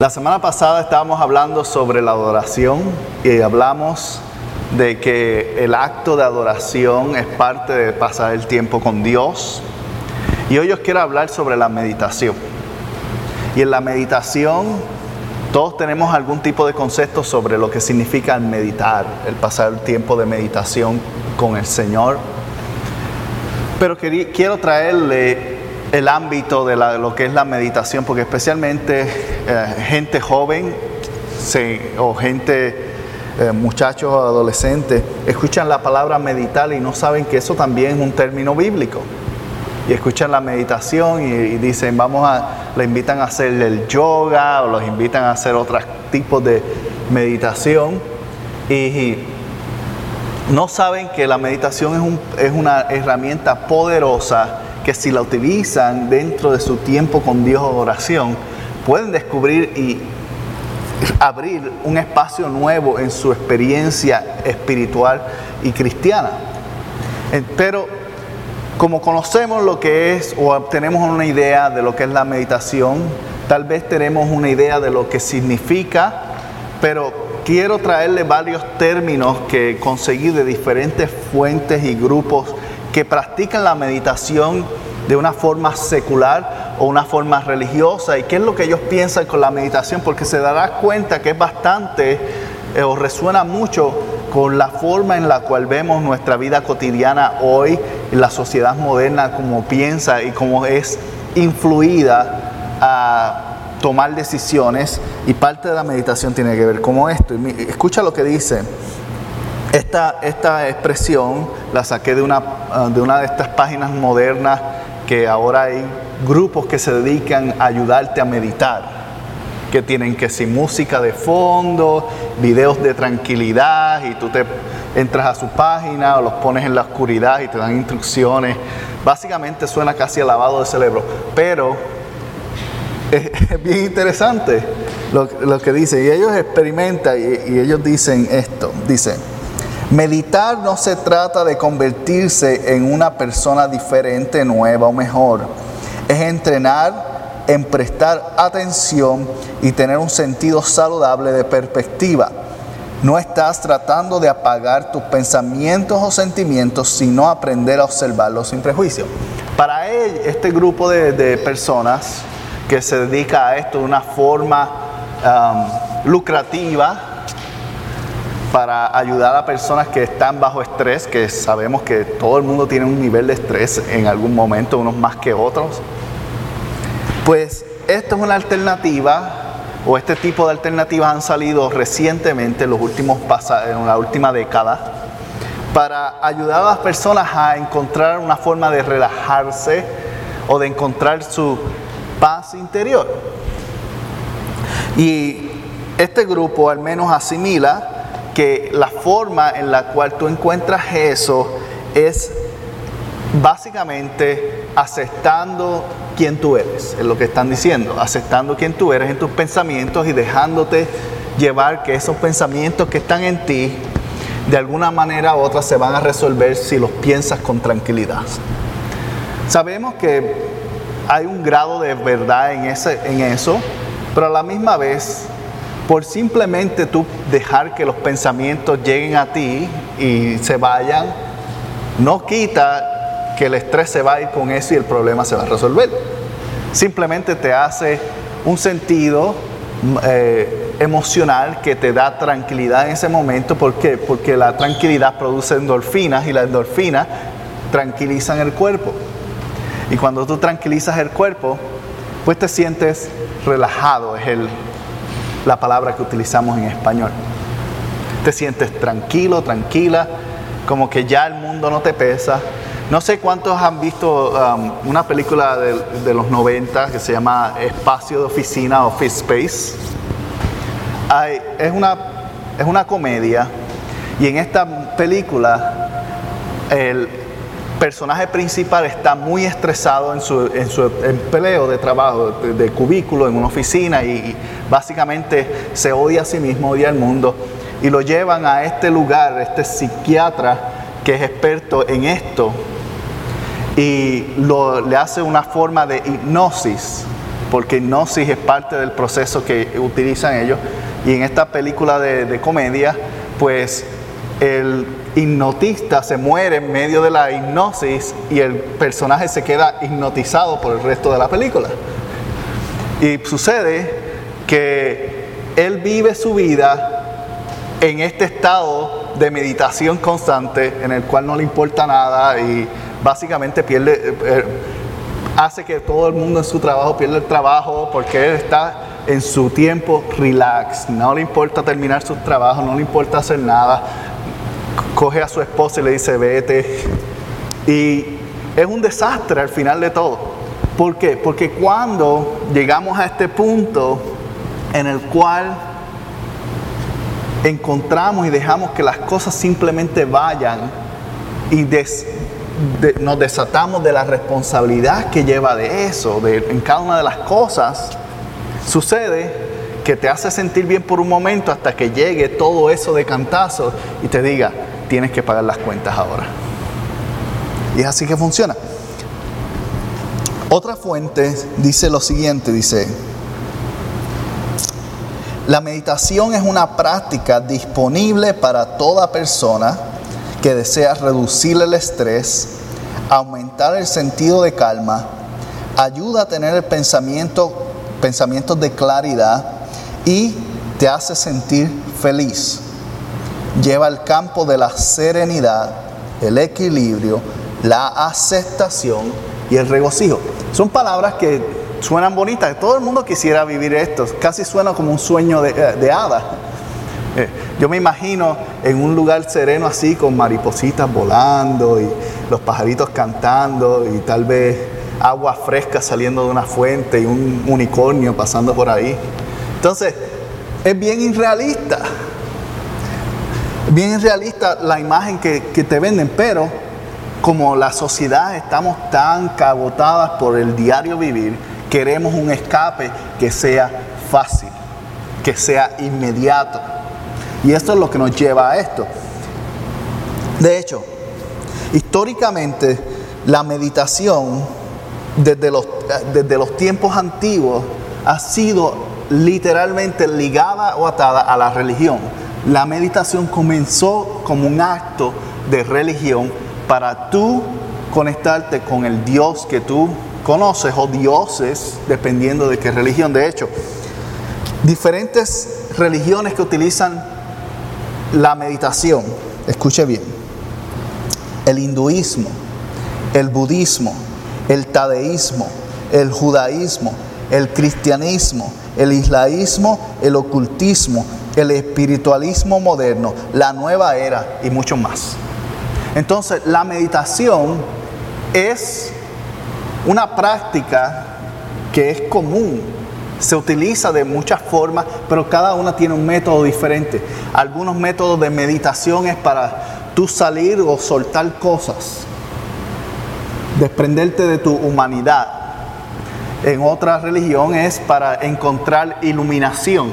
La semana pasada estábamos hablando sobre la adoración y hablamos de que el acto de adoración es parte de pasar el tiempo con Dios. Y hoy os quiero hablar sobre la meditación. Y en la meditación todos tenemos algún tipo de concepto sobre lo que significa el meditar, el pasar el tiempo de meditación con el Señor. Pero quiero traerle el ámbito de, lo que es la meditación, porque especialmente eh, gente joven o gente, eh, muchachos o adolescentes, escuchan la palabra meditar y no saben que eso también es un término bíblico. Y escuchan la meditación y, dicen, vamos a, le invitan a hacer el yoga o los invitan a hacer otros tipos de meditación. Y, no saben que la meditación es, es una herramienta poderosa que si la utilizan dentro de su tiempo con Dios o oración, pueden descubrir y abrir un espacio nuevo en su experiencia espiritual y cristiana. Pero como conocemos lo que es o tenemos una idea de lo que es la meditación, tal vez tenemos una idea de lo que significa, pero quiero traerle varios términos que conseguí de diferentes fuentes y grupos que practican la meditación de una forma secular o una forma religiosa y qué es lo que ellos piensan con la meditación, porque se dará cuenta que es bastante eh, o resuena mucho con la forma en la cual vemos nuestra vida cotidiana hoy, en la sociedad moderna, como piensa y cómo es influida a tomar decisiones. Y parte de la meditación tiene que ver con esto. Escucha lo que dice esta, esta expresión la saqué de una, ah, de una de estas páginas modernas que ahora hay grupos que se dedican a ayudarte a meditar, que tienen que si música de fondo, videos de tranquilidad y tú te entras a su página o los pones en la oscuridad y te dan instrucciones. Básicamente suena casi a lavado de cerebro, pero es, bien interesante lo, que dice. Y ellos experimentan y, y ellos dicen esto, dicen, Meditar no se trata de convertirse en una persona diferente, nueva o mejor. Es entrenar en prestar atención y tener un sentido saludable de perspectiva. No estás tratando de apagar tus pensamientos o sentimientos, sino aprender a observarlos sin prejuicio. Para él, este grupo de, personas que se dedica a esto de una forma um, lucrativa, para ayudar a personas que están bajo estrés, que sabemos que todo el mundo tiene un nivel de estrés en algún momento, unos más que otros. Pues esto es una alternativa, o este tipo de alternativas han salido recientemente, en, los últimos en la última década, para ayudar a las personas a encontrar una forma de relajarse o de encontrar su paz interior. Y este grupo al menos asimila que la forma en la cual tú encuentras eso es básicamente aceptando quién tú eres, es lo que están diciendo, aceptando quién tú eres en tus pensamientos y dejándote llevar que esos pensamientos que están en ti, de alguna manera u otra se van a resolver si los piensas con tranquilidad. Sabemos que hay un grado de verdad en, ese, en eso, pero a la misma vez por simplemente tú dejar que los pensamientos lleguen a ti y se vayan, no quita que el estrés se va a ir con eso y el problema se va a resolver. Simplemente te hace un sentido eh, emocional que te da tranquilidad en ese momento. ¿Por qué? Porque la tranquilidad produce endorfinas y las endorfinas tranquilizan el cuerpo. Y cuando tú tranquilizas el cuerpo, pues te sientes relajado, es el la palabra que utilizamos en español. Te sientes tranquilo, tranquila, como que ya el mundo no te pesa. No sé cuántos han visto um, una película de, los 90 que se llama Espacio de Oficina, Office Space. es, una, es una comedia y en esta película el personaje principal está muy estresado en su, en su empleo de trabajo, de, cubículo, en una oficina y, básicamente se odia a sí mismo, odia al mundo. Y lo llevan a este lugar, este psiquiatra que es experto en esto y le hace una forma de hipnosis, porque hipnosis es parte del proceso que utilizan ellos. Y en esta película de comedia pues el hipnotista se muere en medio de la hipnosis y el personaje se queda hipnotizado por el resto de la película. Y sucede que él vive su vida en este estado de meditación constante en el cual no le importa nada y básicamente pierde, eh, eh, hace que todo el mundo en su trabajo pierda el trabajo porque él está en su tiempo relax, no le importa terminar su trabajo, no le importa hacer nada, coge a su esposa y le dice, vete. Y es un desastre al final de todo. ¿Por qué? Porque cuando llegamos a este punto en el cual encontramos y dejamos que las cosas simplemente vayan y nos desatamos de la responsabilidad que lleva de eso, de, en cada una de las cosas, sucede que te hace sentir bien por un momento hasta que llegue todo eso de cantazo y te diga, tienes que pagar las cuentas ahora. Y es así que funciona. Otra fuente dice lo siguiente, dice, la meditación es una práctica disponible para toda persona que desea reducir el estrés, aumentar el sentido de calma, ayuda a tener el pensamiento, pensamientos de claridad y te hace sentir feliz lleva al campo de la serenidad, el equilibrio, la aceptación y el regocijo. Son palabras que suenan bonitas, todo el mundo quisiera vivir esto, casi suena como un sueño de, eh, hadas. Eh, yo me imagino en un lugar sereno así, con maripositas volando y los pajaritos cantando y tal vez agua fresca saliendo de una fuente y un unicornio pasando por ahí. Entonces, es bien irrealista bien realista la imagen que, te venden, pero como la sociedad estamos tan cabotadas por el diario vivir, queremos un escape que sea fácil, que sea inmediato. Y esto es lo que nos lleva a esto. De hecho, históricamente la meditación desde los, desde los tiempos antiguos ha sido literalmente ligada o atada a la religión la meditación comenzó como un acto de religión para tú conectarte con el Dios que tú conoces o dioses, dependiendo de qué religión. De hecho, diferentes religiones que utilizan la meditación, escuche bien, el hinduismo, el budismo, el tadeísmo, el judaísmo, el cristianismo, el islaísmo, el ocultismo, el espiritualismo moderno, la nueva era y mucho más. Entonces, la meditación es una práctica que es común, se utiliza de muchas formas, pero cada una tiene un método diferente. Algunos métodos de meditación es para tú salir o soltar cosas, desprenderte de tu humanidad. En otra religión es para encontrar iluminación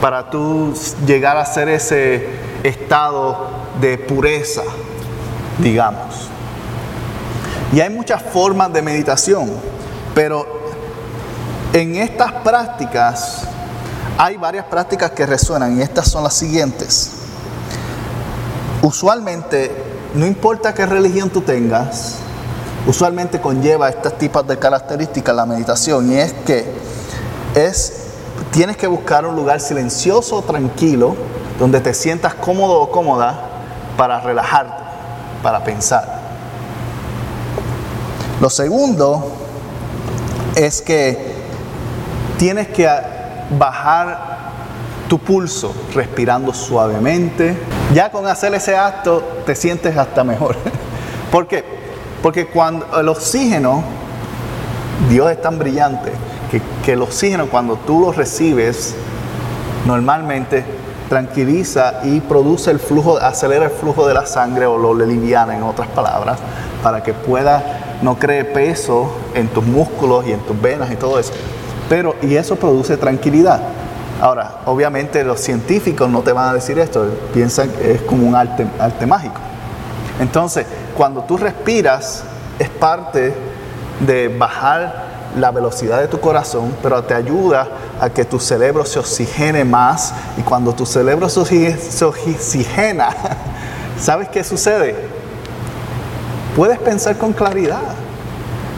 para tú llegar a ser ese estado de pureza, digamos. Y hay muchas formas de meditación, pero en estas prácticas hay varias prácticas que resuenan y estas son las siguientes. Usualmente, no importa qué religión tú tengas, usualmente conlleva estas tipos de características la meditación y es que es tienes que buscar un lugar silencioso, tranquilo, donde te sientas cómodo o cómoda para relajarte, para pensar. Lo segundo es que tienes que bajar tu pulso respirando suavemente. Ya con hacer ese acto te sientes hasta mejor. ¿Por qué? Porque cuando el oxígeno, Dios es tan brillante, que, el oxígeno cuando tú lo recibes normalmente tranquiliza y produce el flujo, acelera el flujo de la sangre o lo liviana en otras palabras, para que pueda no cree peso en tus músculos y en tus venas y todo eso. Pero, y eso produce tranquilidad. Ahora, obviamente los científicos no te van a decir esto, piensan que es como un arte, arte mágico. Entonces, cuando tú respiras, es parte de bajar la velocidad de tu corazón, pero te ayuda a que tu cerebro se oxigene más. Y cuando tu cerebro se oxigena, ¿sabes qué sucede? Puedes pensar con claridad.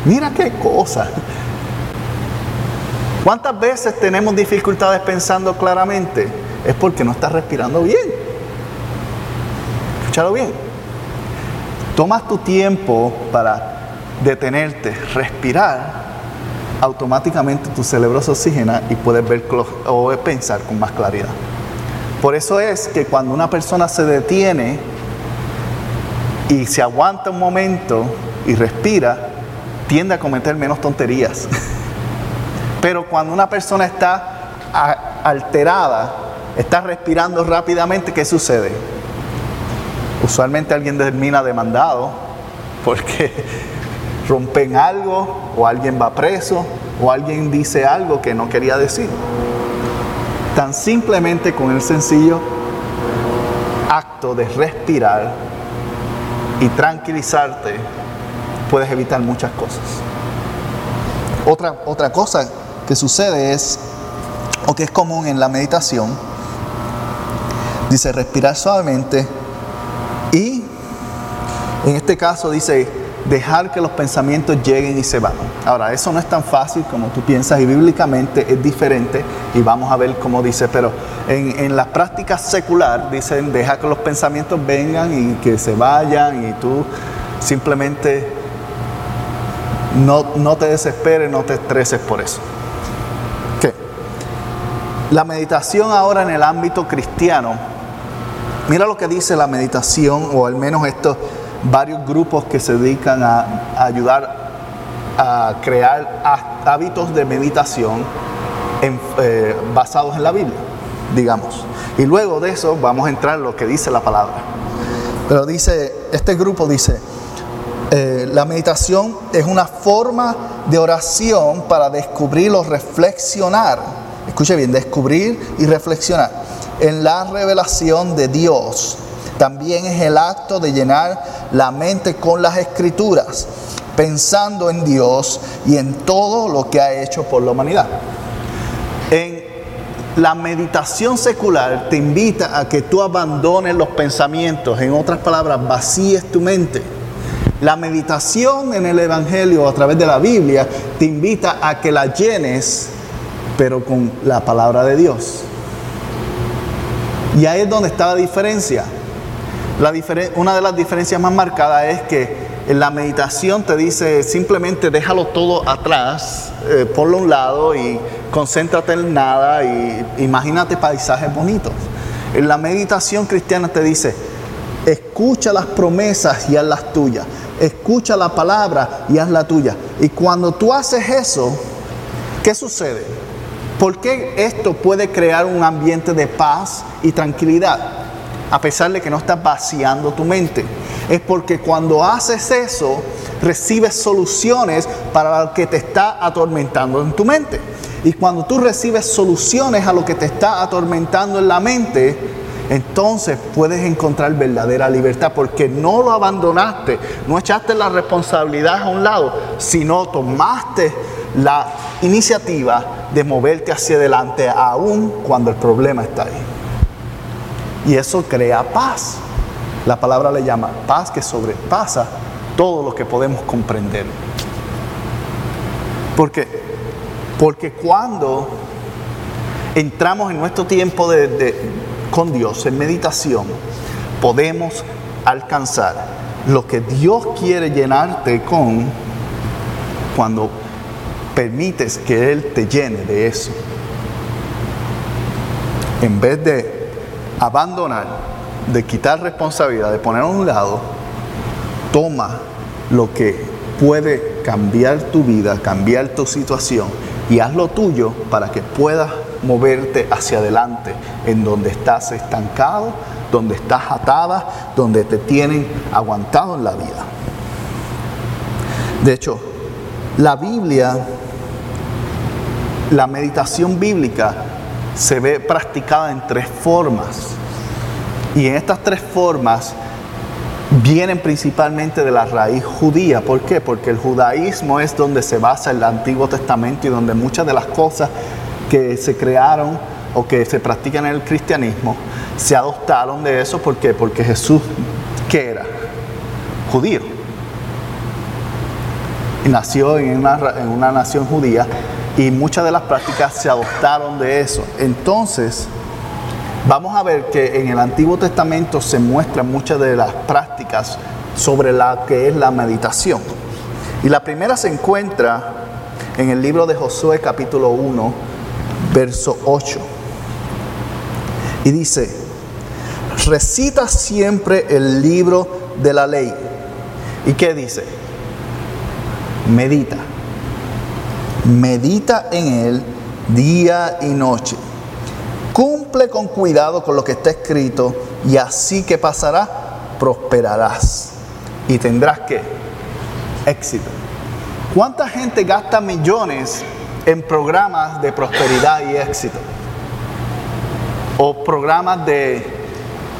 Mira qué cosa. ¿Cuántas veces tenemos dificultades pensando claramente? Es porque no estás respirando bien. Escúchalo bien. Tomas tu tiempo para detenerte, respirar, automáticamente tu cerebro se oxigena y puedes ver o pensar con más claridad. Por eso es que cuando una persona se detiene y se aguanta un momento y respira, tiende a cometer menos tonterías. Pero cuando una persona está alterada, está respirando rápidamente, ¿qué sucede? Usualmente alguien termina demandado porque rompen algo o alguien va preso o alguien dice algo que no quería decir. Tan simplemente con el sencillo acto de respirar y tranquilizarte puedes evitar muchas cosas. Otra, otra cosa que sucede es, o que es común en la meditación, dice respirar suavemente en este caso dice dejar que los pensamientos lleguen y se van. Ahora, eso no es tan fácil como tú piensas y bíblicamente es diferente y vamos a ver cómo dice, pero en, en la práctica secular dicen deja que los pensamientos vengan y que se vayan y tú simplemente no, no te desesperes, no te estreses por eso. La meditación ahora en el ámbito cristiano, mira lo que dice la meditación, o al menos estos varios grupos que se dedican a, ayudar a crear hábitos de meditación eh, basados en la Biblia, digamos. Y luego de eso vamos a entrar en lo que dice la palabra. Pero dice, este grupo dice, eh, la meditación es una forma de oración para descubrir o reflexionar escuche bien, descubrir y reflexionar en la revelación de Dios. También es el acto de llenar la mente con las escrituras, pensando en Dios y en todo lo que ha hecho por la humanidad. En la meditación secular te invita a que tú abandones los pensamientos, en otras palabras, vacíes tu mente. La meditación en el Evangelio a través de la Biblia te invita a que la llenes pero con la palabra de Dios. Y ahí es donde está la diferencia. Una de las diferencias más marcadas es que en la meditación te dice simplemente déjalo todo atrás, eh, ponlo a un lado y concéntrate en nada y imagínate paisajes bonitos. En la meditación cristiana te dice, escucha las promesas y haz las tuyas. Escucha la palabra y haz la tuya. Y cuando tú haces eso, ¿qué sucede? ¿Por qué esto puede crear un ambiente de paz y tranquilidad? A pesar de que no estás vaciando tu mente. Es porque cuando haces eso, recibes soluciones para lo que te está atormentando en tu mente. Y cuando tú recibes soluciones a lo que te está atormentando en la mente, entonces puedes encontrar verdadera libertad porque no lo abandonaste, no echaste la responsabilidad a un lado, sino tomaste la iniciativa de moverte hacia adelante aún cuando el problema está ahí. Y eso crea paz. La palabra le llama paz que sobrepasa todo lo que podemos comprender. ¿Por qué? Porque cuando entramos en nuestro tiempo de, con Dios, en meditación, podemos alcanzar lo que Dios quiere llenarte con cuando permites que Él te llene de eso. En vez de abandonar, de quitar responsabilidad, de poner a un lado, toma lo que puede cambiar tu vida, cambiar tu situación y haz lo tuyo para que puedas moverte hacia adelante, en donde estás estancado, donde estás atada, donde te tienen aguantado en la vida. De hecho, la Biblia, la meditación bíblica se ve practicada en tres formas. Y en estas tres formas vienen principalmente de la raíz judía. ¿Por qué? Porque el judaísmo es donde se basa el Antiguo Testamento y donde muchas de las cosas que se crearon o que se practican en el cristianismo se adoptaron de eso. ¿Por qué? Porque Jesús, ¿qué era? Judío. Y nació en una, en una nación judía y muchas de las prácticas se adoptaron de eso. Entonces, vamos a ver que en el Antiguo Testamento se muestran muchas de las prácticas sobre la que es la meditación. Y la primera se encuentra en el libro de Josué capítulo 1, verso 8. Y dice, recita siempre el libro de la ley. ¿Y qué dice? Medita. Medita en él día y noche Cumple con cuidado con lo que está escrito y así que pasará, prosperarás y tendrás que éxito. ¿Cuánta gente gasta millones en programas de prosperidad y éxito? O programas de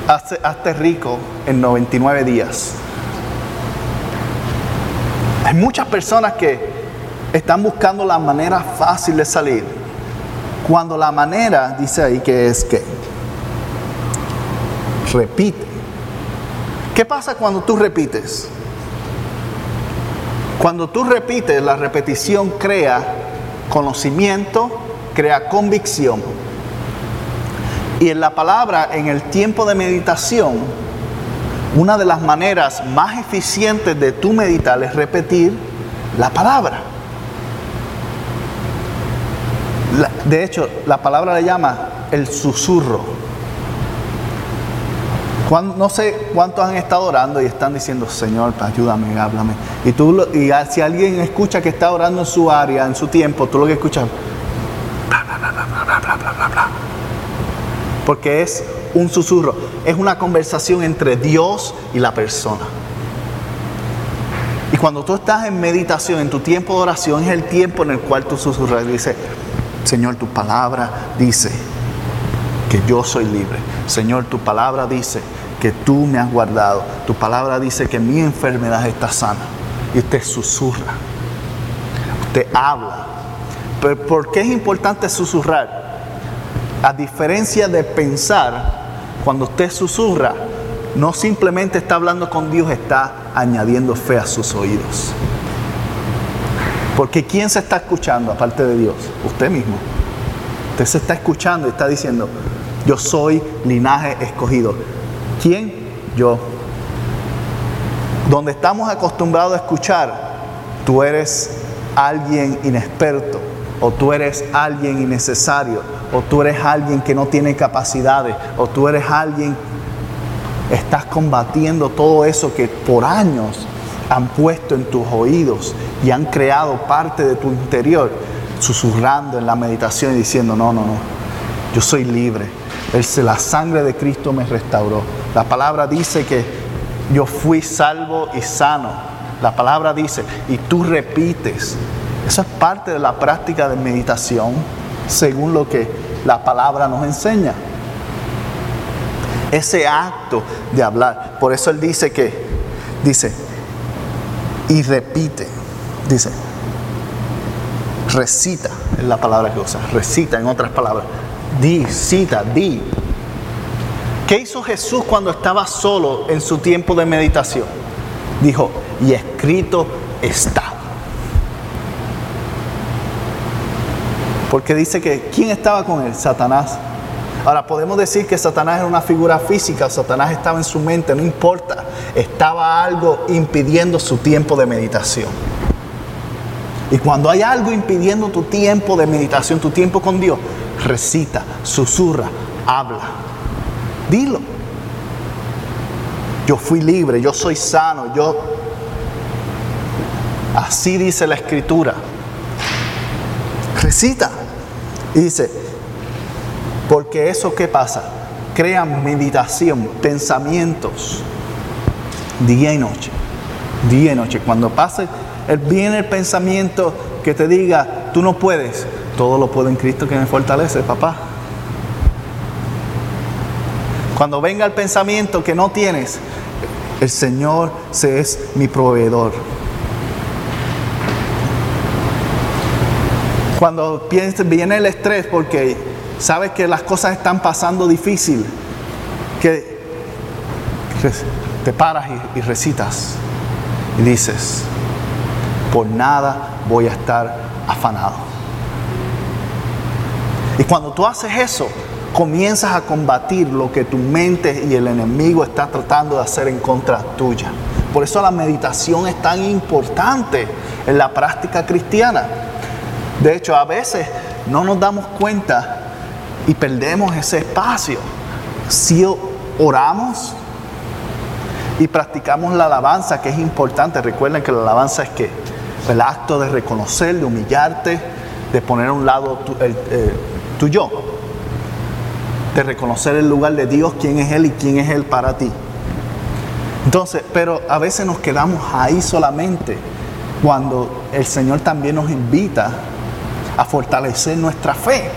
hazte rico en 99 días. Hay muchas personas que están buscando la manera fácil de salir cuando la manera, dice ahí que es que repite. ¿Qué pasa cuando tú repites? Cuando tú repites, la repetición crea conocimiento, crea convicción. Y en la palabra, en el tiempo de meditación, una de las maneras más eficientes de tu meditar es repetir la palabra. De hecho, la palabra le llama el susurro. no sé cuántos han estado orando y están diciendo, Señor, ayúdame, háblame. Y, tú, y si alguien escucha que está orando en su área, en su tiempo, tú lo que escuchas, Porque es un susurro, es una conversación entre Dios y la persona. Y cuando tú estás en meditación, en tu tiempo de oración, es el tiempo en el cual tú susurras y dices, Señor, tu palabra dice que yo soy libre. Señor, tu palabra dice que tú me has guardado. Tu palabra dice que mi enfermedad está sana. Y usted susurra. Usted habla. Pero ¿por qué es importante susurrar? A diferencia de pensar, cuando usted susurra, no simplemente está hablando con Dios, está añadiendo fe a sus oídos. Porque ¿quién se está escuchando aparte de Dios? Usted mismo. Usted se está escuchando y está diciendo, yo soy linaje escogido. ¿Quién? Yo. Donde estamos acostumbrados a escuchar, tú eres alguien inexperto, o tú eres alguien innecesario, o tú eres alguien que no tiene capacidades, o tú eres alguien, estás combatiendo todo eso que por años han puesto en tus oídos y han creado parte de tu interior, susurrando en la meditación y diciendo, no, no, no, yo soy libre. La sangre de Cristo me restauró. La palabra dice que yo fui salvo y sano. La palabra dice, y tú repites. Eso es parte de la práctica de meditación, según lo que la palabra nos enseña. Ese acto de hablar. Por eso él dice que, dice, y repite. Dice, recita es la palabra que usa, recita en otras palabras. Di, cita, di. ¿Qué hizo Jesús cuando estaba solo en su tiempo de meditación? Dijo, y escrito está. Porque dice que ¿quién estaba con él? Satanás. Ahora podemos decir que Satanás era una figura física, Satanás estaba en su mente, no importa, estaba algo impidiendo su tiempo de meditación. Y cuando hay algo impidiendo tu tiempo de meditación, tu tiempo con Dios, recita, susurra, habla, dilo. Yo fui libre, yo soy sano, yo... Así dice la escritura. Recita. Y dice, Porque eso que pasa, crea meditación, pensamientos, día y noche, día y noche. Cuando pase, viene el pensamiento que te diga, tú no puedes, todo lo puedo en Cristo que me fortalece, papá. Cuando venga el pensamiento que no tienes, el Señor se es mi proveedor. Cuando viene el estrés porque sabes que las cosas están pasando difícil, que te paras y, recitas y dices, por nada voy a estar afanado. Y cuando tú haces eso, comienzas a combatir lo que tu mente y el enemigo está tratando de hacer en contra tuya. Por eso la meditación es tan importante en la práctica cristiana. De hecho, a veces no nos damos cuenta y perdemos ese espacio. Si oramos y practicamos la alabanza, que es importante, recuerden que la alabanza es que el acto de reconocer, de humillarte, de poner a un lado tu, eh, tu yo de reconocer el lugar de Dios, quién es Él y quién es Él para ti. Entonces, pero a veces nos quedamos ahí solamente cuando el Señor también nos invita a fortalecer nuestra fe.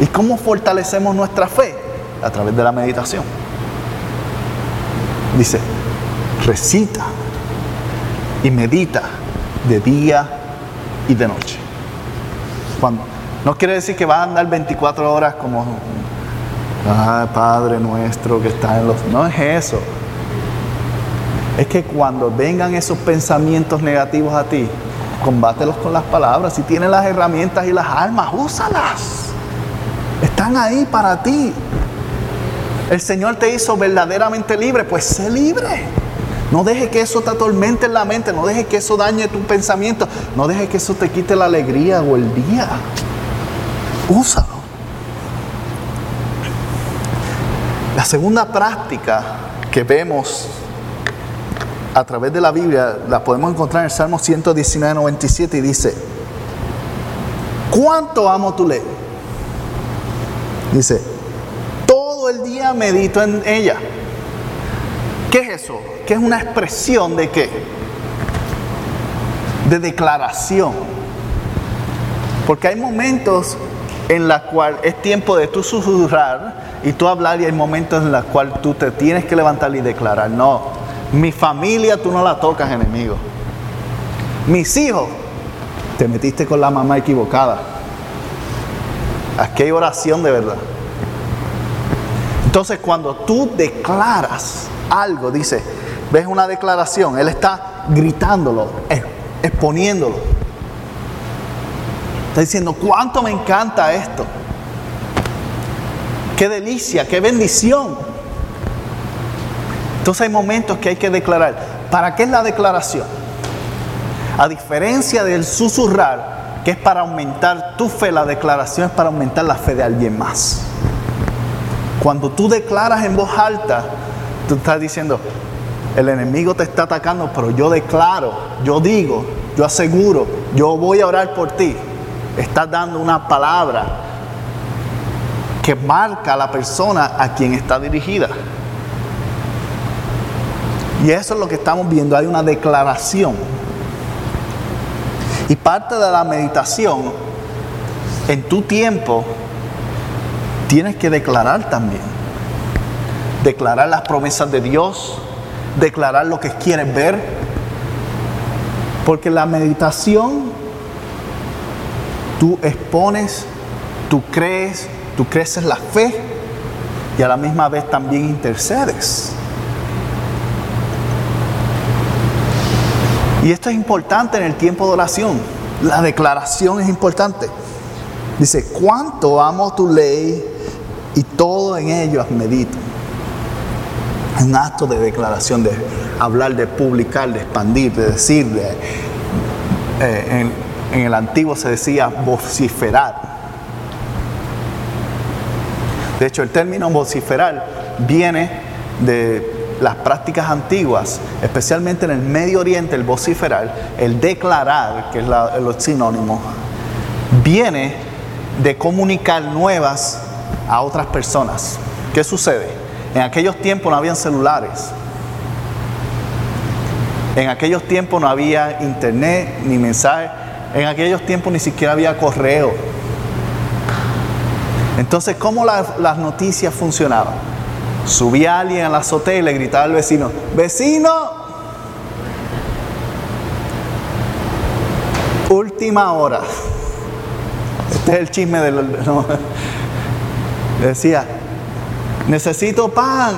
¿Y cómo fortalecemos nuestra fe? A través de la meditación. Dice, recita y medita de día y de noche. No quiere decir que vas a andar 24 horas como Ah, Padre nuestro que está en los... No es eso. Es que cuando vengan esos pensamientos negativos a ti, combátelos con las palabras. Si tienes las herramientas y las armas, úsalas. Están ahí para ti. El Señor te hizo verdaderamente libre, pues sé libre. No deje que eso te atormente en la mente, no deje que eso dañe tu pensamiento, no deje que eso te quite la alegría o el día. Úsalo. La segunda práctica que vemos a través de la Biblia la podemos encontrar en el Salmo 119, 97 y dice, ¿cuánto amo tu ley? Dice, todo el día medito en ella. ¿Qué es eso? ¿Qué es una expresión de qué? De declaración. Porque hay momentos en los cuales es tiempo de tú susurrar y tú hablar y hay momentos en los cuales tú te tienes que levantar y declarar, no, mi familia tú no la tocas enemigo. Mis hijos, te metiste con la mamá equivocada. Aquí hay oración de verdad. Entonces cuando tú declaras algo, dice, ves una declaración, él está gritándolo, exponiéndolo. Está diciendo, ¿cuánto me encanta esto? Qué delicia, qué bendición. Entonces hay momentos que hay que declarar. ¿Para qué es la declaración? A diferencia del susurrar, que es para aumentar tu fe, la declaración es para aumentar la fe de alguien más. Cuando tú declaras en voz alta, tú estás diciendo, el enemigo te está atacando, pero yo declaro, yo digo, yo aseguro, yo voy a orar por ti. Estás dando una palabra que marca a la persona a quien está dirigida. Y eso es lo que estamos viendo, hay una declaración. Y parte de la meditación, en tu tiempo, tienes que declarar también. Declarar las promesas de Dios, declarar lo que quieres ver. Porque la meditación, tú expones, tú crees, tú creces la fe y a la misma vez también intercedes. Y esto es importante en el tiempo de oración. La declaración es importante. Dice, cuánto amo tu ley y todo en ello medito. Un acto de declaración, de hablar, de publicar, de expandir, de decir. Eh, en el antiguo se decía vociferar. De hecho, el término vociferar viene de las prácticas antiguas, especialmente en el Medio Oriente, el vociferar, el declarar, que es el sinónimo, viene de comunicar nuevas a otras personas. ¿Qué sucede? En aquellos tiempos no habían celulares. En aquellos tiempos no había internet ni mensaje. En aquellos tiempos ni siquiera había correo. Entonces, ¿cómo las noticias funcionaban? Subía alguien a la azotea y le gritaba al vecino, vecino, última hora. Este es el chisme del... Decía, necesito pan.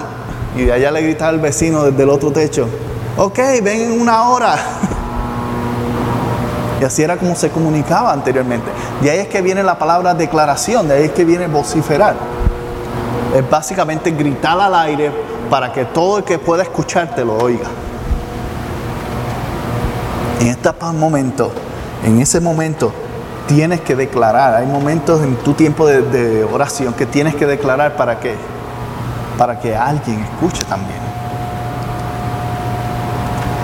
Y de allá le gritaba al vecino desde el otro techo, ok, ven en una hora. Y así era como se comunicaba anteriormente. De ahí es que viene la palabra declaración, de ahí es que viene vociferar. Es básicamente gritar al aire para que todo el que pueda escucharte lo oiga. En este momento, en ese momento, tienes que declarar. Hay momentos en tu tiempo de, oración que tienes que declarar para que, para que alguien escuche también.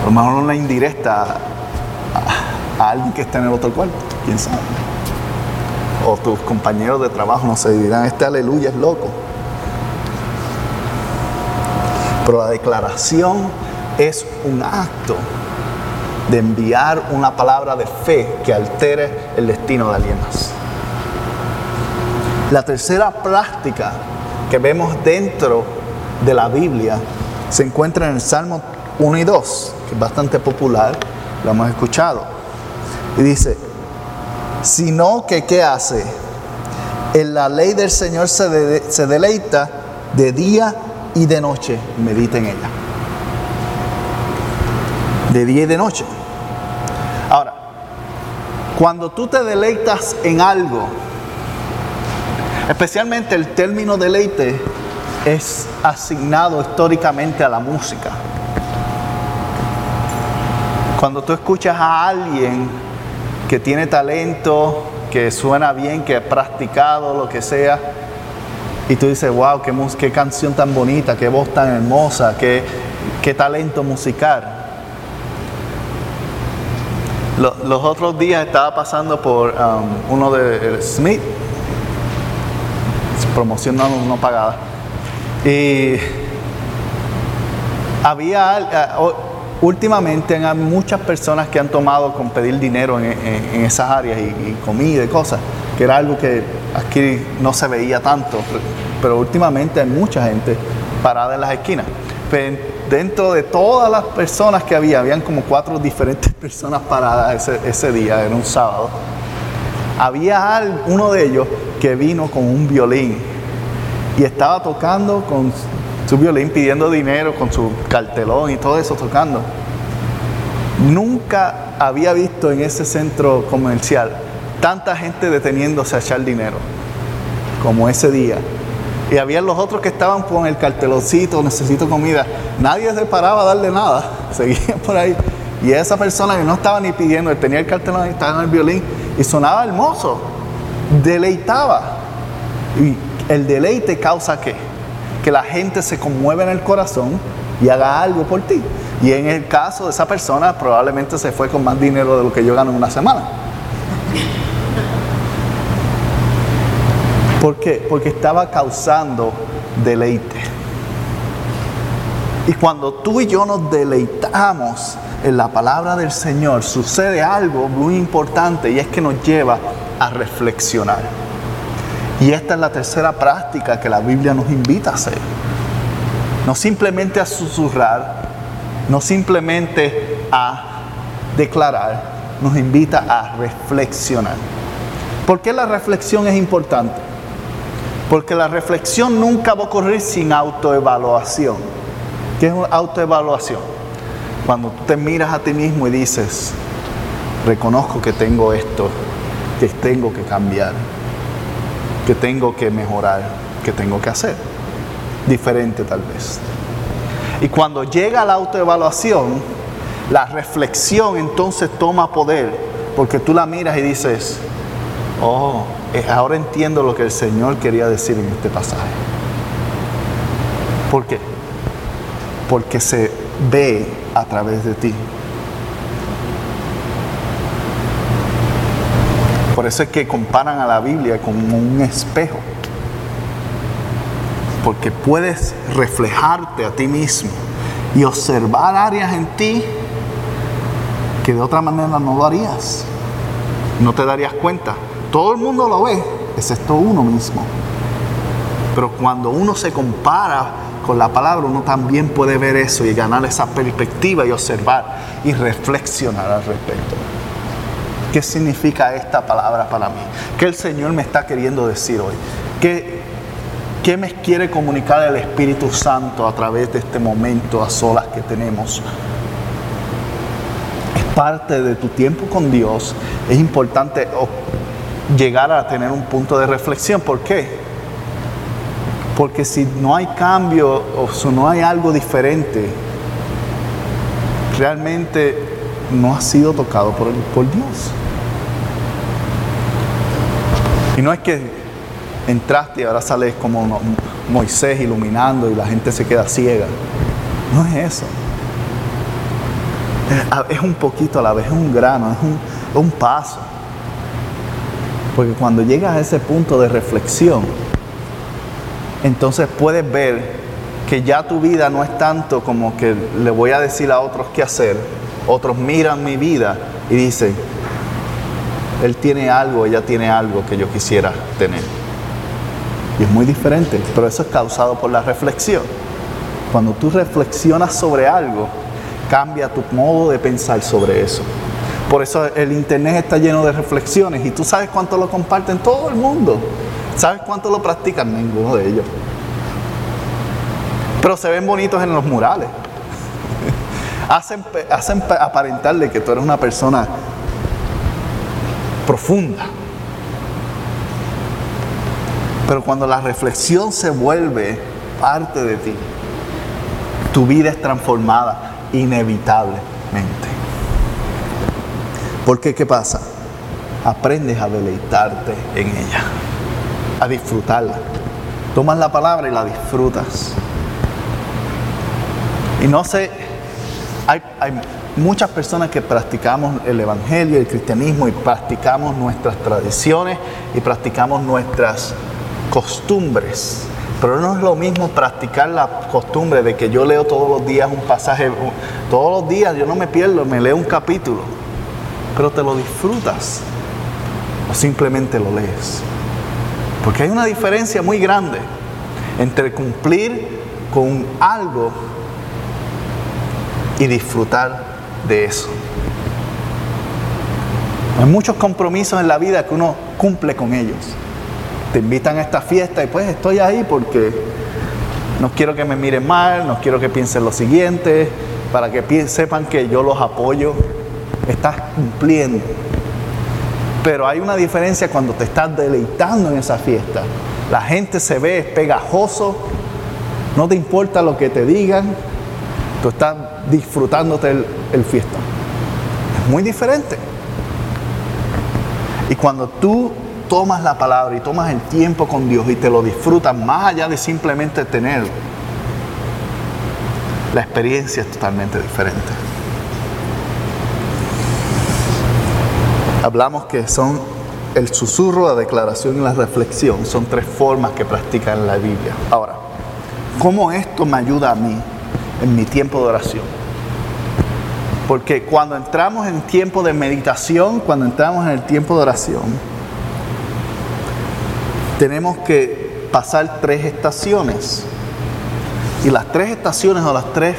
A lo mejor una indirecta a, alguien que está en el otro cuarto, quién sabe. O tus compañeros de trabajo no se dirán, este aleluya es loco. Pero la declaración es un acto de enviar una palabra de fe que altere el destino de alguien más. La tercera práctica que vemos dentro de la Biblia se encuentra en el Salmo 1 y 2, que es bastante popular, lo hemos escuchado. Y dice, sino que ¿qué hace? En la ley del Señor se, se deleita de día y de noche medita en ella. De día y de noche. Ahora, cuando tú te deleitas en algo, especialmente el término deleite es asignado históricamente a la música. Cuando tú escuchas a alguien que tiene talento, que suena bien, que ha practicado, lo que sea, y tú dices, wow, qué, qué canción tan bonita, qué voz tan hermosa, qué, qué talento musical. Los, otros días estaba pasando por um, uno de Smith, promoción no, pagada, y había, últimamente hay muchas personas que han tomado con pedir dinero en, esas áreas y comida y cosas que era algo que aquí no se veía tanto, pero últimamente hay mucha gente parada en las esquinas. dentro de todas las personas que había, habían como cuatro diferentes personas paradas ese, día, era un sábado. Había uno de ellos que vino con un violín y estaba tocando con su violín, pidiendo dinero con su cartelón y todo eso tocando. Nunca había visto en ese centro comercial tanta gente deteniéndose a echar dinero como ese día. Y había los otros que estaban con el carteloncito, necesito comida. Nadie se paraba a darle nada, seguían por ahí. Y esa persona que no estaba ni pidiendo, tenía el cartelón, estaba en el violín y sonaba hermoso, deleitaba. Y el deleite causa qué? Que la gente se conmueve en el corazón y haga algo por ti. Y en el caso de esa persona, probablemente se fue con más dinero de lo que yo gano en una semana. ¿Por qué? Porque estaba causando deleite. Y cuando tú y yo nos deleitamos en la palabra del Señor, sucede algo muy importante y es que nos lleva a reflexionar. Y esta es la tercera práctica que la Biblia nos invita a hacer. No simplemente a susurrar, no simplemente a declarar, nos invita a reflexionar. ¿Por qué la reflexión es importante? Porque la reflexión nunca va a ocurrir sin autoevaluación. ¿Qué es autoevaluación? Cuando tú te miras a ti mismo y dices, reconozco que tengo esto, que tengo que cambiar, que tengo que mejorar, que tengo que hacer. Diferente tal vez. Y cuando llega la autoevaluación, la reflexión entonces toma poder, porque tú la miras y dices, oh, eh, ahora entiendo lo que el Señor quería decir en este pasaje. ¿Por qué? Porque se ve a través de ti. Por eso es que comparan a la Biblia como un espejo. Porque puedes reflejarte a ti mismo y observar áreas en ti que de otra manera no lo harías. No te darías cuenta. Todo el mundo lo ve, excepto uno mismo. Pero cuando uno se compara con la palabra, uno también puede ver eso y ganar esa perspectiva y observar y reflexionar al respecto. ¿Qué significa esta palabra para mí? ¿Qué el Señor me está queriendo decir hoy? ¿Qué, ¿Qué me quiere comunicar el Espíritu Santo a través de este momento a solas que tenemos? Es parte de tu tiempo con Dios. Es importante llegar a tener un punto de reflexión. ¿Por qué? Porque si no hay cambio o si no hay algo diferente, realmente no ha sido tocado por, Dios. Y no es que entraste y ahora sales como Moisés iluminando y la gente se queda ciega. No es eso. Es un poquito a la vez, es un grano, es un paso. Porque cuando llegas a ese punto de reflexión, entonces puedes ver que ya tu vida no es tanto como que le voy a decir a otros qué hacer. Otros miran mi vida y dicen, él tiene algo, ella tiene algo que yo quisiera tener. Y es muy diferente, pero eso es causado por la reflexión. Cuando tú reflexionas sobre algo, cambia tu modo de pensar sobre eso. Por eso el Internet está lleno de reflexiones y tú sabes cuánto lo comparten todo el mundo. ¿Sabes cuánto lo practican? Ninguno de ellos. Pero se ven bonitos en los murales. hacen, aparentarle que tú eres una persona profunda. Pero cuando la reflexión se vuelve parte de ti, tu vida es transformada inevitablemente. Porque ¿qué pasa? Aprendes a deleitarte en ella a disfrutarla. Tomas la palabra y la disfrutas. Y no sé, hay, muchas personas que practicamos el Evangelio, el cristianismo y practicamos nuestras tradiciones y practicamos nuestras costumbres. Pero no es lo mismo practicar la costumbre de que yo leo todos los días un pasaje, todos los días yo no me pierdo, me leo un capítulo, pero te lo disfrutas o simplemente lo lees. Porque hay una diferencia muy grande entre cumplir con algo y disfrutar de eso. Hay muchos compromisos en la vida que uno cumple con ellos. Te invitan a esta fiesta y pues estoy ahí porque no quiero que me miren mal, no quiero que piensen lo siguiente, para que sepan que yo los apoyo. Estás cumpliendo. Pero hay una diferencia cuando te estás deleitando en esa fiesta. La gente se ve pegajoso, no te importa lo que te digan, tú estás disfrutándote el, el fiesta. Es muy diferente. Y cuando tú tomas la palabra y tomas el tiempo con Dios y te lo disfrutas más allá de simplemente tener, la experiencia es totalmente diferente. Hablamos que son el susurro, la declaración y la reflexión. Son tres formas que practican la Biblia. Ahora, ¿cómo esto me ayuda a mí en mi tiempo de oración? Porque cuando entramos en tiempo de meditación, cuando entramos en el tiempo de oración, tenemos que pasar tres estaciones. Y las tres estaciones o los tres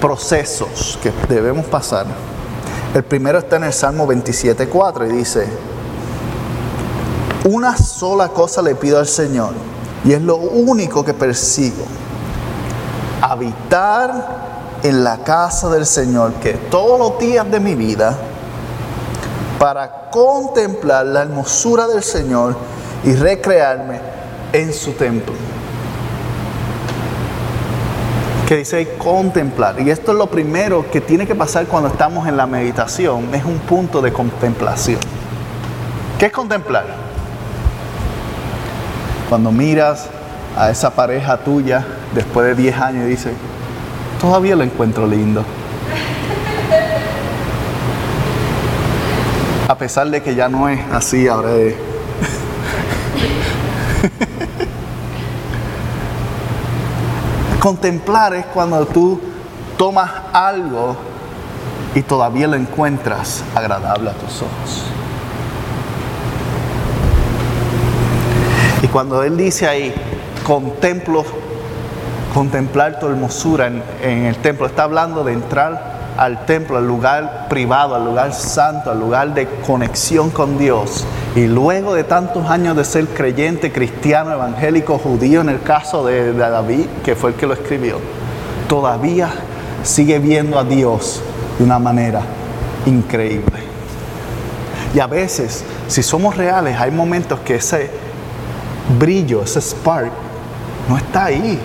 procesos que debemos pasar el primero está en el Salmo 27.4 y dice, una sola cosa le pido al Señor y es lo único que persigo, habitar en la casa del Señor que todos los días de mi vida para contemplar la hermosura del Señor y recrearme en su templo que dice contemplar. Y esto es lo primero que tiene que pasar cuando estamos en la meditación, es un punto de contemplación. ¿Qué es contemplar? Cuando miras a esa pareja tuya después de 10 años y dices, todavía lo encuentro lindo. A pesar de que ya no es así, ahora. Contemplar es cuando tú tomas algo y todavía lo encuentras agradable a tus ojos. Y cuando Él dice ahí, contemplo, contemplar tu hermosura en, en el templo, está hablando de entrar al templo, al lugar privado, al lugar santo, al lugar de conexión con Dios. Y luego de tantos años de ser creyente, cristiano, evangélico, judío, en el caso de, David, que fue el que lo escribió, todavía sigue viendo a Dios de una manera increíble. Y a veces, si somos reales, hay momentos que ese brillo, ese spark, no está ahí.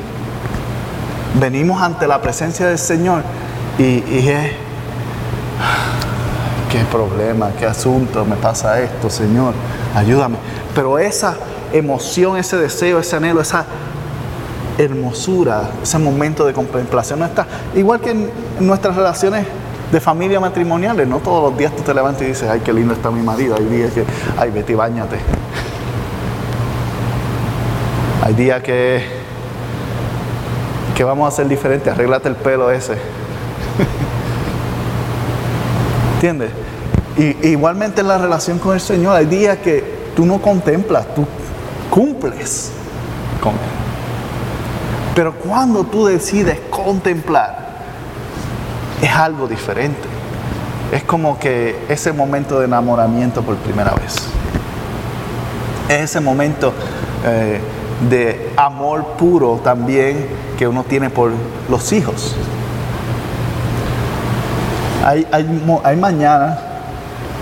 Venimos ante la presencia del Señor y, y es, qué problema, qué asunto, me pasa esto, Señor, ayúdame. Pero esa emoción, ese deseo, ese anhelo, esa hermosura, ese momento de contemplación no está. Igual que en nuestras relaciones de familia matrimoniales, no todos los días tú te levantas y dices, ay, qué lindo está mi marido. Hay días que, ay, Betty, bañate. Hay días que, que vamos a hacer diferente, arréglate el pelo ese. ¿Entiendes? Y, igualmente en la relación con el Señor, hay días que tú no contemplas, tú cumples. Pero cuando tú decides contemplar, es algo diferente. Es como que ese momento de enamoramiento por primera vez. Es ese momento eh, de amor puro también que uno tiene por los hijos. Hay, hay, mañana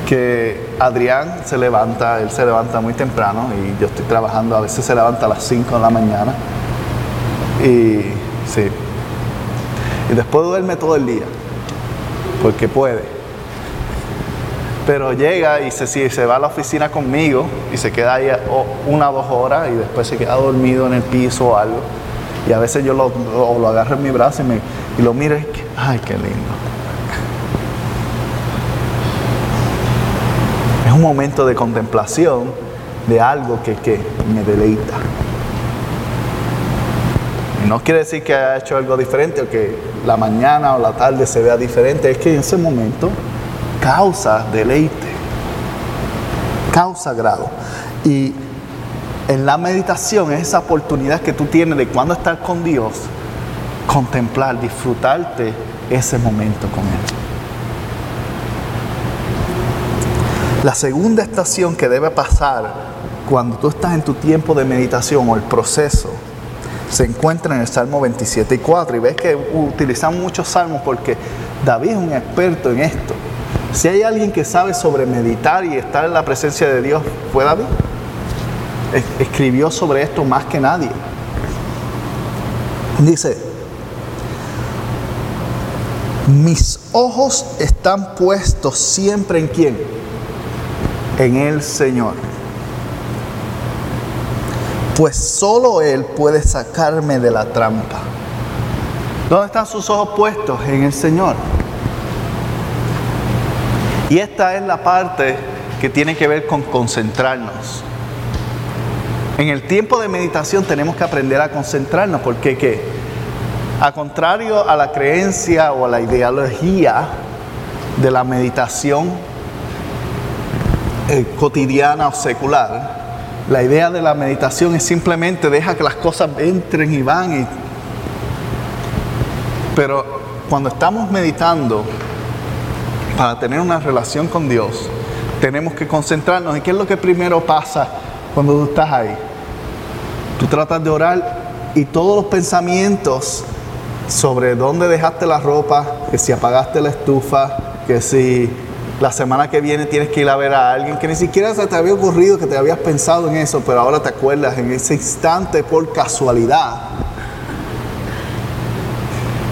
que Adrián se levanta, él se levanta muy temprano y yo estoy trabajando, a veces se levanta a las 5 de la mañana. Y sí. Y después duerme todo el día, porque puede. Pero llega y se, se va a la oficina conmigo y se queda ahí una o dos horas y después se queda dormido en el piso o algo. Y a veces yo lo, lo, agarro en mi brazo y, me, y lo miro y, ay, qué lindo. Momento de contemplación de algo que, que me deleita. Y no quiere decir que haya hecho algo diferente o que la mañana o la tarde se vea diferente, es que en ese momento causa deleite, causa grado. Y en la meditación es esa oportunidad que tú tienes de cuando estar con Dios, contemplar, disfrutarte ese momento con Él. La segunda estación que debe pasar cuando tú estás en tu tiempo de meditación o el proceso se encuentra en el Salmo 27 y 4. Y ves que utilizamos muchos salmos porque David es un experto en esto. Si hay alguien que sabe sobre meditar y estar en la presencia de Dios, fue David. Escribió sobre esto más que nadie. Dice, mis ojos están puestos siempre en quién? En el Señor. Pues solo Él puede sacarme de la trampa. ¿Dónde están sus ojos puestos? En el Señor. Y esta es la parte que tiene que ver con concentrarnos. En el tiempo de meditación tenemos que aprender a concentrarnos, porque ¿qué? A contrario a la creencia o a la ideología de la meditación eh, cotidiana o secular, la idea de la meditación es simplemente deja que las cosas entren y van. Pero cuando estamos meditando para tener una relación con Dios, tenemos que concentrarnos. ¿Y qué es lo que primero pasa cuando tú estás ahí? Tú tratas de orar y todos los pensamientos sobre dónde dejaste la ropa, que si apagaste la estufa, que si la semana que viene tienes que ir a ver a alguien que ni siquiera se te había ocurrido que te habías pensado en eso, pero ahora te acuerdas en ese instante por casualidad.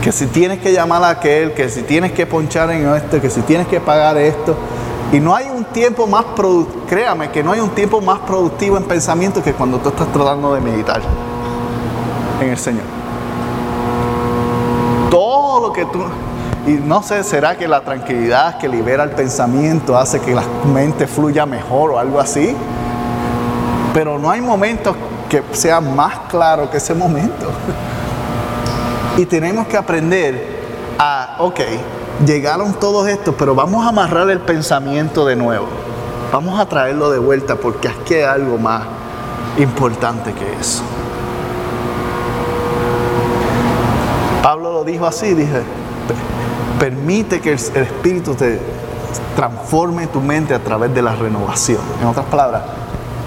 Que si tienes que llamar a aquel, que si tienes que ponchar en esto, que si tienes que pagar esto. Y no hay un tiempo más créame que no hay un tiempo más productivo en pensamiento que cuando tú estás tratando de meditar en el Señor. Todo lo que tú, y no sé, ¿será que la tranquilidad que libera el pensamiento hace que la mente fluya mejor o algo así? Pero no hay momentos que sea más claro que ese momento. Y tenemos que aprender a, ok, llegaron todos estos, pero vamos a amarrar el pensamiento de nuevo. Vamos a traerlo de vuelta porque que hay algo más importante que eso. Pablo lo dijo así, dije, permite que el Espíritu te transforme tu mente a través de la renovación. En otras palabras,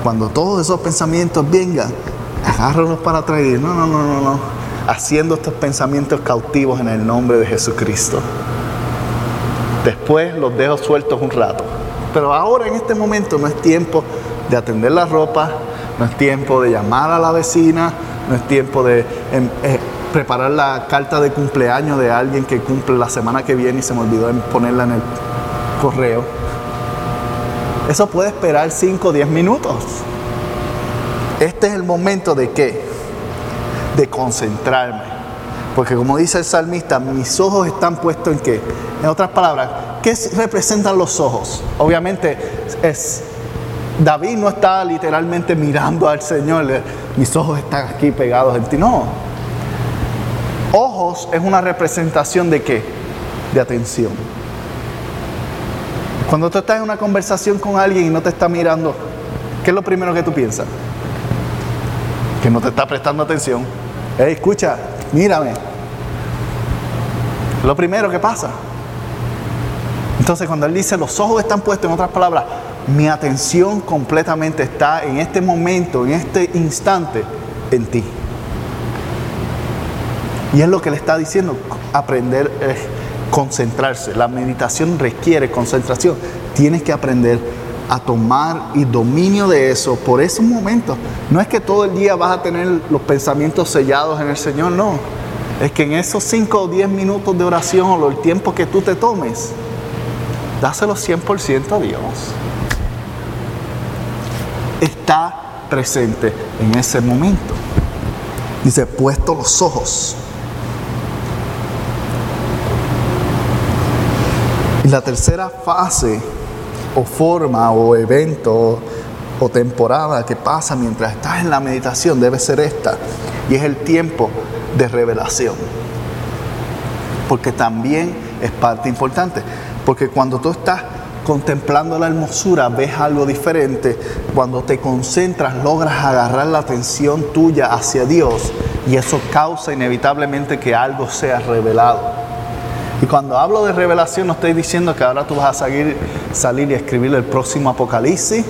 cuando todos esos pensamientos vengan, agárralos para traer. No, no, no, no, no. Haciendo estos pensamientos cautivos en el nombre de Jesucristo. Después los dejo sueltos un rato. Pero ahora en este momento no es tiempo de atender la ropa, no es tiempo de llamar a la vecina, no es tiempo de em, eh, preparar la carta de cumpleaños de alguien que cumple la semana que viene y se me olvidó ponerla en el correo. Eso puede esperar 5 o 10 minutos. Este es el momento de qué? De concentrarme. Porque como dice el salmista, mis ojos están puestos en qué? En otras palabras, ¿qué representan los ojos? Obviamente es David no está literalmente mirando al Señor, mis ojos están aquí pegados en ti. No. Ojos es una representación de qué? De atención. Cuando tú estás en una conversación con alguien y no te está mirando, ¿qué es lo primero que tú piensas? Que no te está prestando atención. Hey, escucha, mírame. Lo primero que pasa. Entonces cuando él dice los ojos están puestos, en otras palabras, mi atención completamente está en este momento, en este instante, en ti. Y es lo que le está diciendo, aprender, es concentrarse. La meditación requiere concentración. Tienes que aprender a tomar y dominio de eso por esos momentos. No es que todo el día vas a tener los pensamientos sellados en el Señor, no. Es que en esos 5 o 10 minutos de oración o el tiempo que tú te tomes, dáselo 100% a Dios está presente en ese momento. Dice, puesto los ojos. Y la tercera fase o forma o evento o temporada que pasa mientras estás en la meditación debe ser esta. Y es el tiempo de revelación. Porque también es parte importante. Porque cuando tú estás contemplando la hermosura ves algo diferente. Cuando te concentras logras agarrar la atención tuya hacia Dios y eso causa inevitablemente que algo sea revelado. Y cuando hablo de revelación no estoy diciendo que ahora tú vas a salir, salir y escribir el próximo apocalipsis.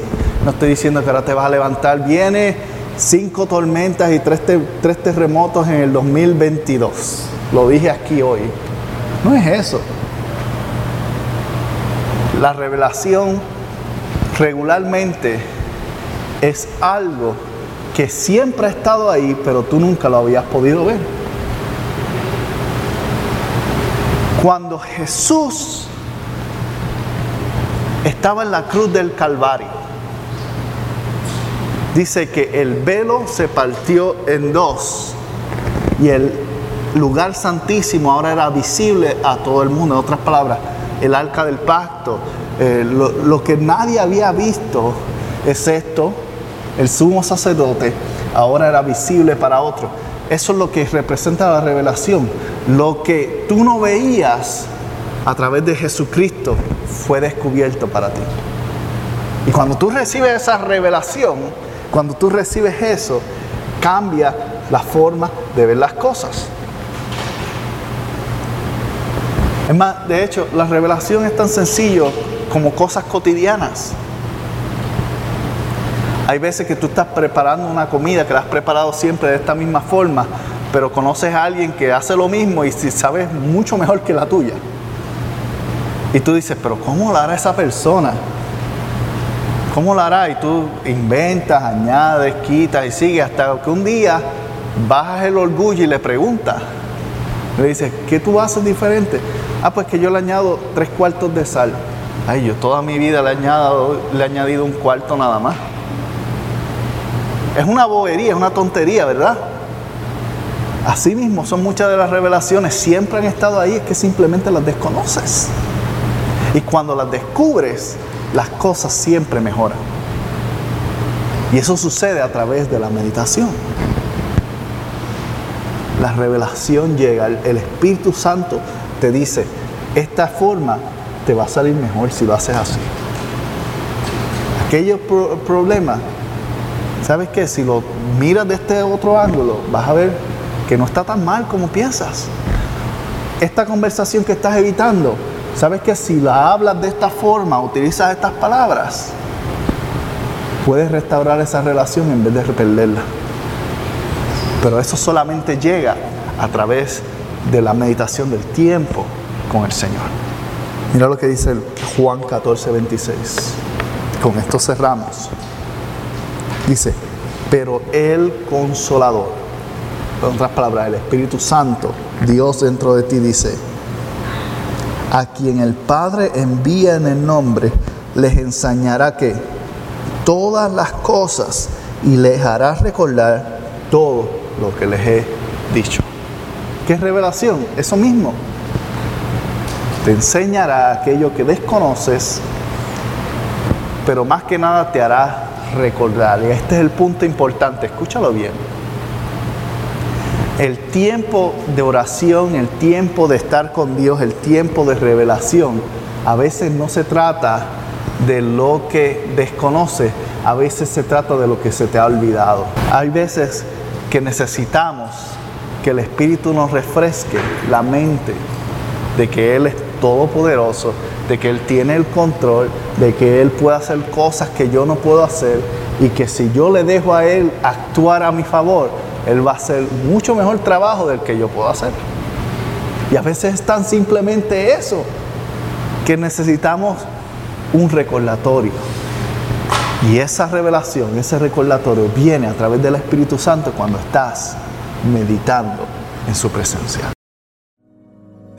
No estoy diciendo que ahora te vas a levantar. Viene cinco tormentas y tres, tres terremotos en el 2022. Lo dije aquí hoy. No es eso. La revelación regularmente es algo que siempre ha estado ahí, pero tú nunca lo habías podido ver. Cuando Jesús estaba en la cruz del Calvario, dice que el velo se partió en dos y el lugar santísimo ahora era visible a todo el mundo. En otras palabras, el arca del pacto, eh, lo, que nadie había visto, es esto, el sumo sacerdote, ahora era visible para otro. Eso es lo que representa la revelación. Lo que tú no veías a través de Jesucristo fue descubierto para ti. Y cuando tú recibes esa revelación, cuando tú recibes eso, cambia la forma de ver las cosas. Es más, de hecho, la revelación es tan sencillo como cosas cotidianas. Hay veces que tú estás preparando una comida que la has preparado siempre de esta misma forma, pero conoces a alguien que hace lo mismo y si sabes mucho mejor que la tuya. Y tú dices, pero ¿cómo la hará esa persona? ¿Cómo la hará? Y tú inventas, añades, quitas y sigues hasta que un día bajas el orgullo y le preguntas. Le dices, ¿qué tú haces diferente? Ah, pues que yo le añado tres cuartos de sal. Ay, yo toda mi vida le le he añadido un cuarto nada más. Es una bobería, es una tontería, ¿verdad? Así mismo son muchas de las revelaciones, siempre han estado ahí, es que simplemente las desconoces. Y cuando las descubres, las cosas siempre mejoran. Y eso sucede a través de la meditación. la revelación llega, el, Espíritu Santo te dice, esta forma te va a salir mejor si lo haces así. Aquellos problemas, ¿sabes qué? Si lo miras de este otro ángulo, vas a ver que no está tan mal como piensas. Esta conversación que estás evitando, ¿sabes que si la hablas de esta forma, utilizas estas palabras, puedes restaurar esa relación en vez de perderla? Pero eso solamente llega a través de la meditación del tiempo con el Señor. Mira lo que dice Juan 14, 26. Con esto cerramos. Dice, pero el consolador, en otras palabras, el Espíritu Santo, Dios dentro de ti dice, a quien el Padre envía en el nombre, les enseñará que todas las cosas y les hará recordar todo lo que les he dicho. ¿Qué revelación? Eso mismo. Te enseñará aquello que desconoces, pero más que nada te hará recordar. Y este es el punto importante, escúchalo bien. El tiempo de oración, el tiempo de estar con Dios, el tiempo de revelación, a veces no se trata de lo que desconoces, a veces se trata de lo que se te ha olvidado. Hay veces que necesitamos que el Espíritu nos refresque la mente de que Él es todopoderoso, de que Él tiene el control, de que Él puede hacer cosas que yo no puedo hacer y que si yo le dejo a Él actuar a mi favor, Él va a hacer mucho mejor trabajo del que yo puedo hacer. Y a veces es tan simplemente eso, que necesitamos un recordatorio. Y esa revelación, ese recordatorio viene a través del Espíritu Santo cuando estás meditando en su presencia.